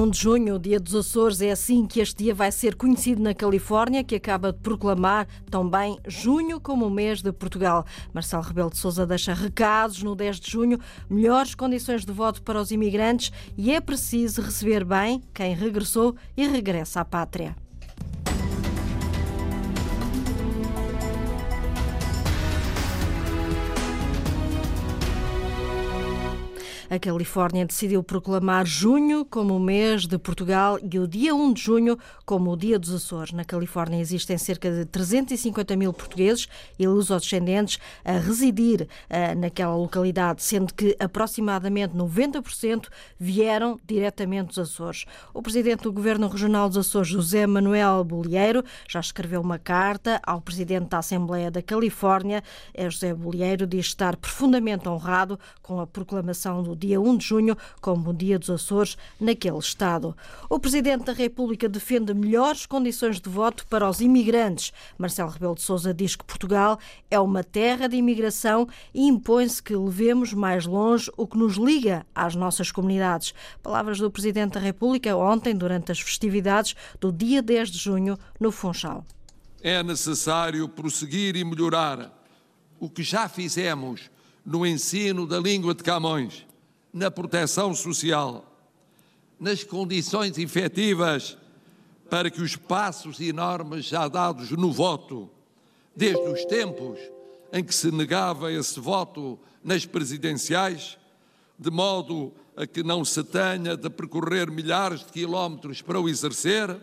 1 de junho, Dia dos Açores, é assim que este dia vai ser conhecido na Califórnia, que acaba de proclamar também junho como o mês de Portugal. Marcelo Rebelo de Sousa deixa recados no 10 de junho, melhores condições de voto para os imigrantes e é preciso receber bem quem regressou e regressa à pátria. A Califórnia decidiu proclamar junho como o mês de Portugal e o dia 1 de junho como o dia dos Açores. Na Califórnia existem cerca de 350 mil portugueses e lusodescendentes a residir uh, naquela localidade, sendo que aproximadamente 90% vieram diretamente dos Açores. O presidente do Governo Regional dos Açores, José Manuel Bolieiro, já escreveu uma carta ao presidente da Assembleia da Califórnia. É José Bolieiro diz estar profundamente honrado com a proclamação do dia 1 de junho como o Dia dos Açores naquele Estado. O Presidente da República defende melhores condições de voto para os imigrantes. Marcelo Rebelo de Sousa diz que Portugal é uma terra de imigração e impõe-se que levemos mais longe o que nos liga às nossas comunidades. Palavras do Presidente da República ontem, durante as festividades do dia 10 de junho, no Funchal. É necessário prosseguir e melhorar o que já fizemos no ensino da língua de Camões na proteção social, nas condições efetivas para que os passos enormes já dados no voto, desde os tempos em que se negava esse voto nas presidenciais, de modo a que não se tenha de percorrer milhares de quilómetros para o exercer,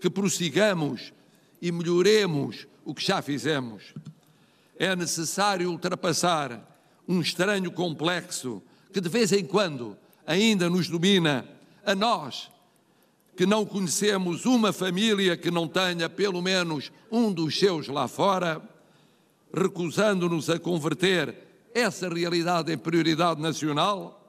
que prossigamos e melhoremos o que já fizemos. É necessário ultrapassar um estranho complexo que de vez em quando ainda nos domina, a nós, que não conhecemos uma família que não tenha pelo menos um dos seus lá fora, recusando-nos a converter essa realidade em prioridade nacional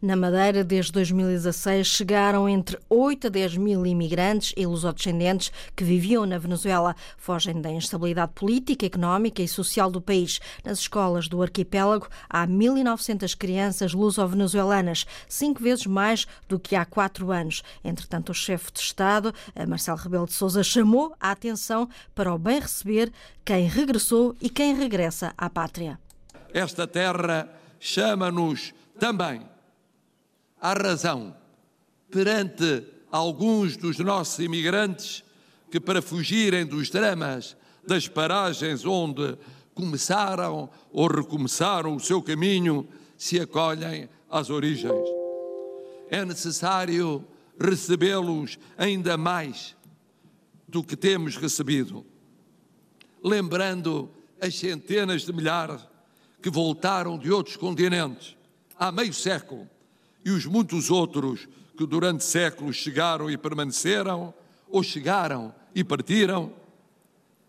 na Madeira, desde 2016, chegaram entre 8 a 10 mil imigrantes e lusodescendentes que viviam na Venezuela. Fogem da instabilidade política, económica e social do país. Nas escolas do arquipélago há 1.900 crianças luso-venezuelanas, cinco vezes mais do que há quatro anos. Entretanto, o chefe de Estado, Marcelo Rebelo de Sousa, chamou a atenção para o bem receber quem regressou e quem regressa à pátria. Esta terra chama-nos também há razão. Perante alguns dos nossos imigrantes que, para fugirem dos dramas das paragens onde começaram ou recomeçaram o seu caminho, se acolhem às origens. É necessário recebê-los ainda mais do que temos recebido, lembrando as centenas de milhares que voltaram de outros continentes há meio século e os muitos outros que durante séculos chegaram e permaneceram, ou chegaram e partiram,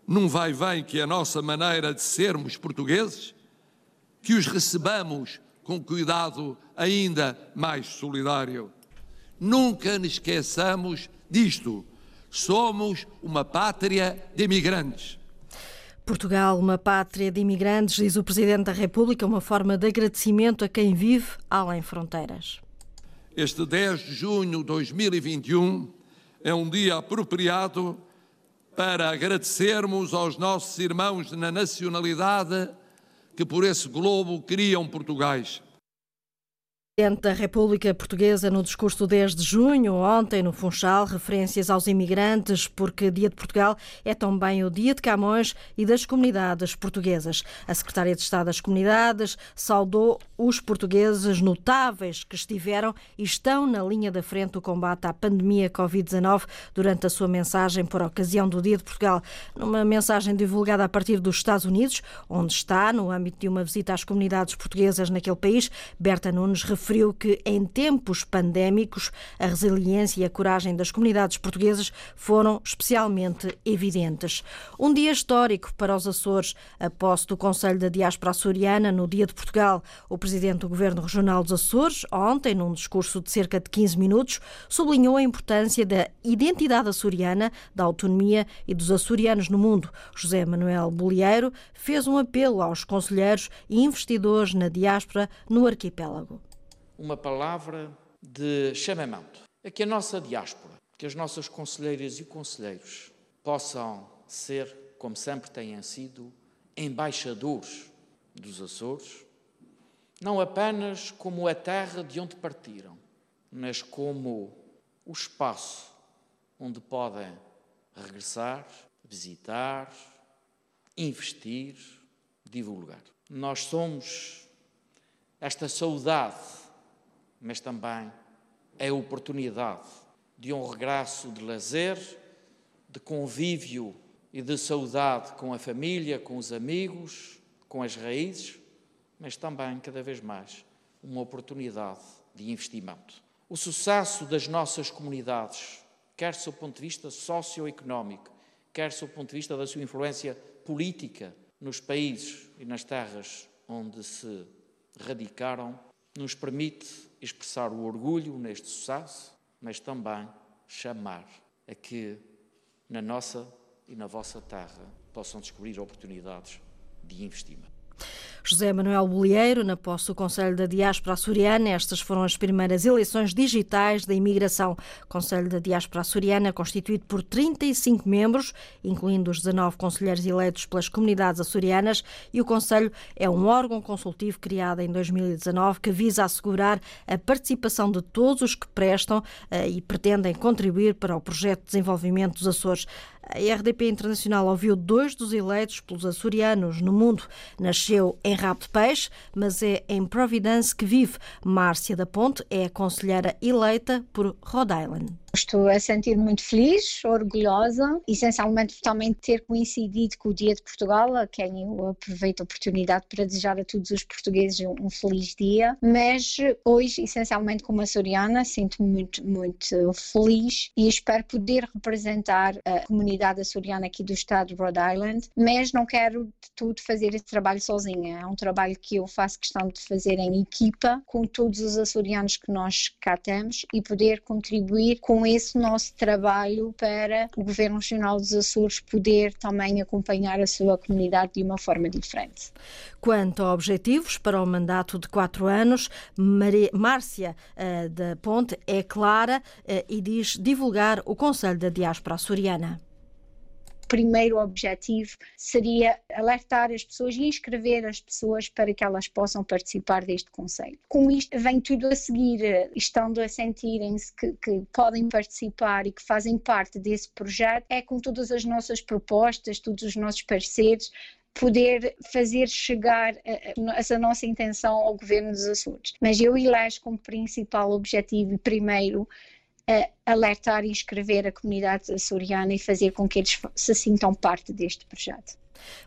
num vai-vem que é a nossa maneira de sermos portugueses, que os recebamos com cuidado ainda mais solidário. Nunca nos esqueçamos disto. Somos uma pátria de imigrantes. Portugal, uma pátria de imigrantes, diz o Presidente da República, uma forma de agradecimento a quem vive além fronteiras. Este 10 de junho de 2021 é um dia apropriado para agradecermos aos nossos irmãos na nacionalidade que por esse globo criam Portugais. Presidente da República Portuguesa no discurso 10 de junho, ontem no Funchal, referências aos imigrantes, porque Dia de Portugal é também o Dia de Camões e das comunidades portuguesas. A Secretária de Estado das Comunidades saudou os portugueses notáveis que estiveram e estão na linha da frente do combate à pandemia Covid-19 durante a sua mensagem por ocasião do Dia de Portugal. Numa mensagem divulgada a partir dos Estados Unidos, onde está, no âmbito de uma visita às comunidades portuguesas naquele país, Berta Nunes referiu referiu que, em tempos pandémicos, a resiliência e a coragem das comunidades portuguesas foram especialmente evidentes. Um dia histórico para os Açores, a posse do Conselho da Diáspora Açoriana no Dia de Portugal. O presidente do Governo Regional dos Açores, ontem, num discurso de cerca de 15 minutos, sublinhou a importância da identidade açoriana, da autonomia e dos açorianos no mundo. José Manuel Bolieiro fez um apelo aos conselheiros e investidores na diáspora no arquipélago uma palavra de chamamento. é que a nossa diáspora, que as nossas conselheiras e conselheiros possam ser, como sempre têm sido, embaixadores dos Açores, não apenas como a terra de onde partiram, mas como o espaço onde podem regressar, visitar, investir, divulgar. Nós somos esta saudade, mas também é a oportunidade de um regresso de lazer, de convívio e de saudade com a família, com os amigos, com as raízes, mas também, cada vez mais, uma oportunidade de investimento. O sucesso das nossas comunidades, quer do ponto de vista socioeconómico, quer do ponto de vista da sua influência política nos países e nas terras onde se radicaram, nos permite expressar o orgulho neste sucesso, mas também chamar a que na nossa e na vossa terra possam descobrir oportunidades de investimento. José Manuel Bolieiro, na posse do Conselho da Diáspora Açoriana. Estas foram as primeiras eleições digitais da imigração. Conselho da Diáspora Açoriana, constituído por 35 membros, incluindo os 19 conselheiros eleitos pelas comunidades açorianas, e o Conselho é um órgão consultivo criado em 2019 que visa assegurar a participação de todos os que prestam eh, e pretendem contribuir para o projeto de desenvolvimento dos Açores. A RDP Internacional ouviu dois dos eleitos pelos açorianos no mundo. Nasceu em Rabo de Peixe, mas é em Providence que vive. Márcia da Ponte é a conselheira eleita por Rhode Island. Estou a sentir muito feliz, orgulhosa, essencialmente também ter coincidido com o Dia de Portugal, a quem eu aproveito a oportunidade para desejar a todos os portugueses um, feliz dia. Mas hoje, essencialmente como açoriana, sinto-me muito, muito feliz e espero poder representar a comunidade açoriana aqui do estado de Rhode Island, mas não quero de tudo fazer esse trabalho sozinha. É um trabalho que eu faço questão de fazer em equipa com todos os açorianos que nós cá temos e poder contribuir com esse nosso trabalho para o Governo Regional dos Açores poder também acompanhar a sua comunidade de uma forma diferente. Quanto a objetivos para o mandato de quatro anos, Márcia uh, da Ponte é clara uh, e diz divulgar o Conselho da Diáspora Açoriana primeiro objetivo seria alertar as pessoas e inscrever as pessoas para que elas possam participar deste Conselho. Com isto vem tudo a seguir, eh, estando a sentirem-se que, que, podem participar e que fazem parte desse projeto, é com todas as nossas propostas, todos os nossos parceiros, poder fazer chegar essa nossa intenção ao Governo dos Açores. Mas eu elejo como principal objetivo e primeiro alertar e inscrever a comunidade açoriana e fazer com que eles se sintam parte deste projeto.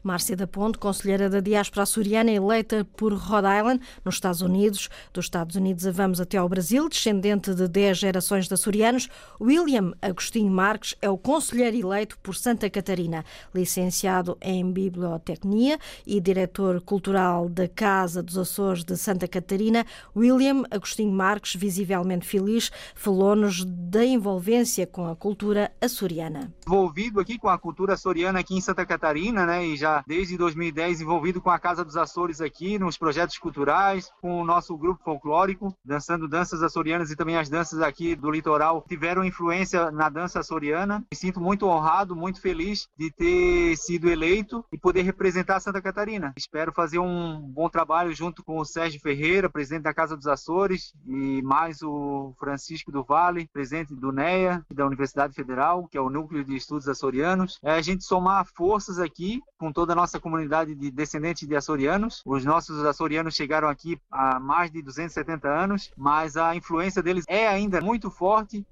Márcia da Ponte, conselheira da diáspora açoriana eleita por Rhode Island, nos Estados Unidos. Dos Estados Unidos vamos até ao Brasil, descendente de 10 gerações de açorianos. William Agostinho Marques é o conselheiro eleito por Santa Catarina, licenciado em Bibliotecnia e diretor cultural da Casa dos Açores de Santa Catarina. William Agostinho Marques, visivelmente feliz, falou-nos da envolvência com a cultura açoriana. Envolvido aqui com a cultura açoriana aqui em Santa Catarina, né? E já desde 2010 envolvido com a Casa dos Açores aqui, nos projetos culturais, com o nosso grupo folclórico, dançando danças açorianas e também as danças aqui do litoral tiveram influência na dança açoriana. Me sinto muito honrado, muito feliz de ter sido eleito e poder representar Santa Catarina. Espero fazer um bom trabalho junto com o Sérgio Ferreira, presidente da Casa dos Açores, e mais o Francisco do Vale, presidente do NEA, da Universidade Federal, que é o Núcleo de Estudos Açorianos. É a gente somar forças aqui com toda a nossa comunidade de descendentes de açorianos. Os nossos açorianos chegaram aqui há mais de 270 anos, mas a influência deles é ainda muito forte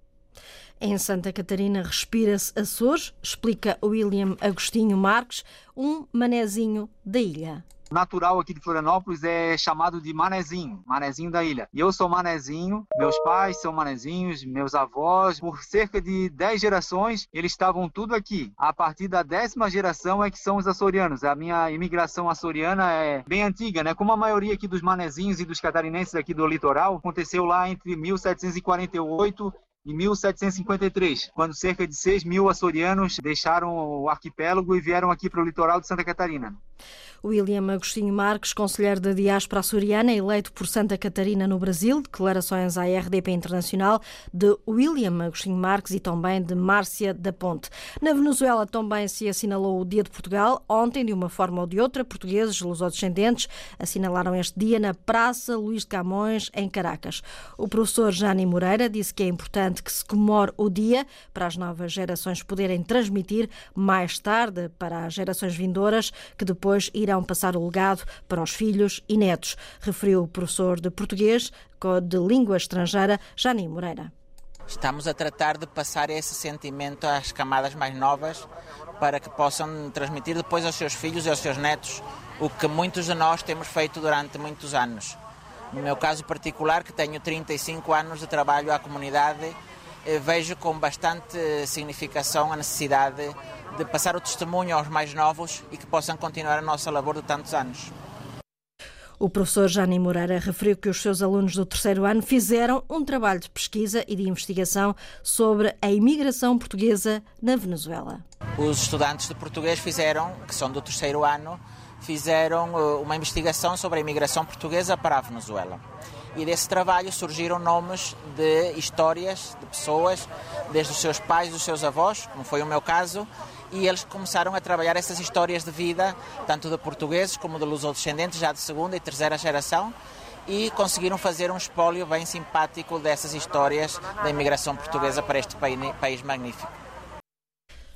em Santa Catarina respira-se Açores, explica William Agostinho Marques, um manezinho da ilha natural aqui de Florianópolis é chamado de manezinho, manezinho da ilha. E eu sou manezinho, meus pais são manezinhos, meus avós, por cerca de 10 gerações, eles estavam tudo aqui. A partir da décima geração é que são os açorianos. A minha imigração açoriana é bem antiga, né? Como a maioria aqui dos manezinhos e dos catarinenses aqui do litoral, aconteceu lá entre 1748 em 1753, quando cerca de 6 mil açorianos deixaram o arquipélago e vieram aqui para o litoral de Santa Catarina. William Agostinho Marques, conselheiro da diáspora açoriana, eleito por Santa Catarina no Brasil, declarações à RDP Internacional de William Agostinho Marques e também de Márcia da Ponte. Na Venezuela também se assinalou o Dia de Portugal. Ontem, de uma forma ou de outra, portugueses lusodescendentes assinalaram este dia na Praça Luís de Camões, em Caracas. O professor Jani Moreira disse que é importante que se comemore o dia para as novas gerações poderem transmitir mais tarde para as gerações vindouras que depois irão irão passar o legado para os filhos e netos, referiu o professor de português de língua estrangeira, Jani Moreira. Estamos a tratar de passar esse sentimento às camadas mais novas para que possam transmitir depois aos seus filhos e aos seus netos o que muitos de nós temos feito durante muitos anos. No meu caso particular, que tenho 35 anos de trabalho à comunidade, eh, vejo com bastante significação a necessidade de passar o testemunho aos mais novos e que possam continuar a nossa labor de tantos anos. O professor Jani Moreira referiu que os seus alunos do terceiro ano fizeram um trabalho de pesquisa e de investigação sobre a imigração portuguesa na Venezuela. Os estudantes de português fizeram, que são do terceiro ano, fizeram eh, uma investigação sobre a imigração portuguesa para a Venezuela. E desse trabalho surgiram nomes de histórias de pessoas, desde os seus pais, dos seus avós, como foi o meu caso, e eles começaram a trabalhar essas histórias de vida, tanto de portugueses como de lusodescendentes, já de segunda e terceira geração, e conseguiram fazer um espólio bem simpático dessas histórias da imigração portuguesa para este país magnífico.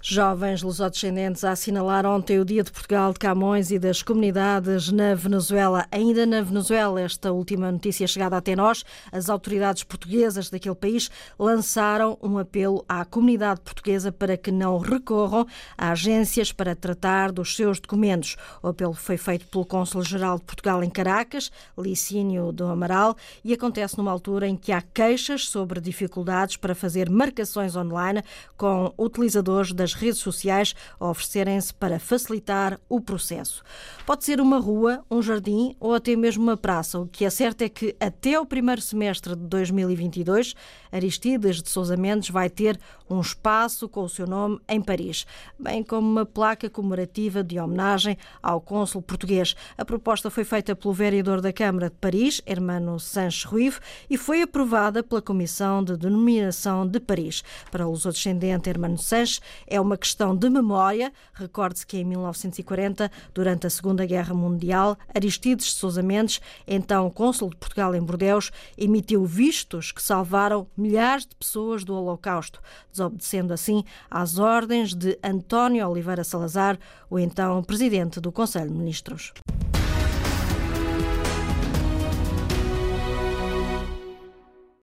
Jovens lusodescendentes a assinalar ontem o Dia de Portugal de Camões e das comunidades na Venezuela. Ainda na Venezuela, esta última notícia chegada até nós, as autoridades portuguesas daquele país lançaram um apelo à comunidade portuguesa para que não recorram a agências para tratar dos seus documentos. O apelo foi feito pelo Cônsul-Geral de Portugal em Caracas, Licínio do Amaral, e acontece numa altura em que há queixas sobre dificuldades para fazer marcações online com utilizadores das redes sociais oferecerem-se para facilitar o processo. Pode ser uma rua, um jardim ou até mesmo uma praça. O que é certo é que até o primeiro semestre de 2022, Aristides de Sousa Mendes vai ter um espaço com o seu nome em Paris, bem como uma placa comemorativa de homenagem ao cônsul português. A proposta foi feita pelo vereador da Câmara de Paris, Hermano Sanches Ruivo, e foi aprovada pela Comissão de Denominação de Paris. Para o descendente Hermano Sanches, é uma questão de memória. Recorde-se que em 1940, durante a Segunda Guerra Mundial, Aristides de Sousa Mendes, então cônsul de Portugal em Bordeus, emitiu vistos que salvaram milhares de pessoas do Holocausto, desobedecendo assim às ordens de António Oliveira Salazar, o então presidente do Conselho de Ministros.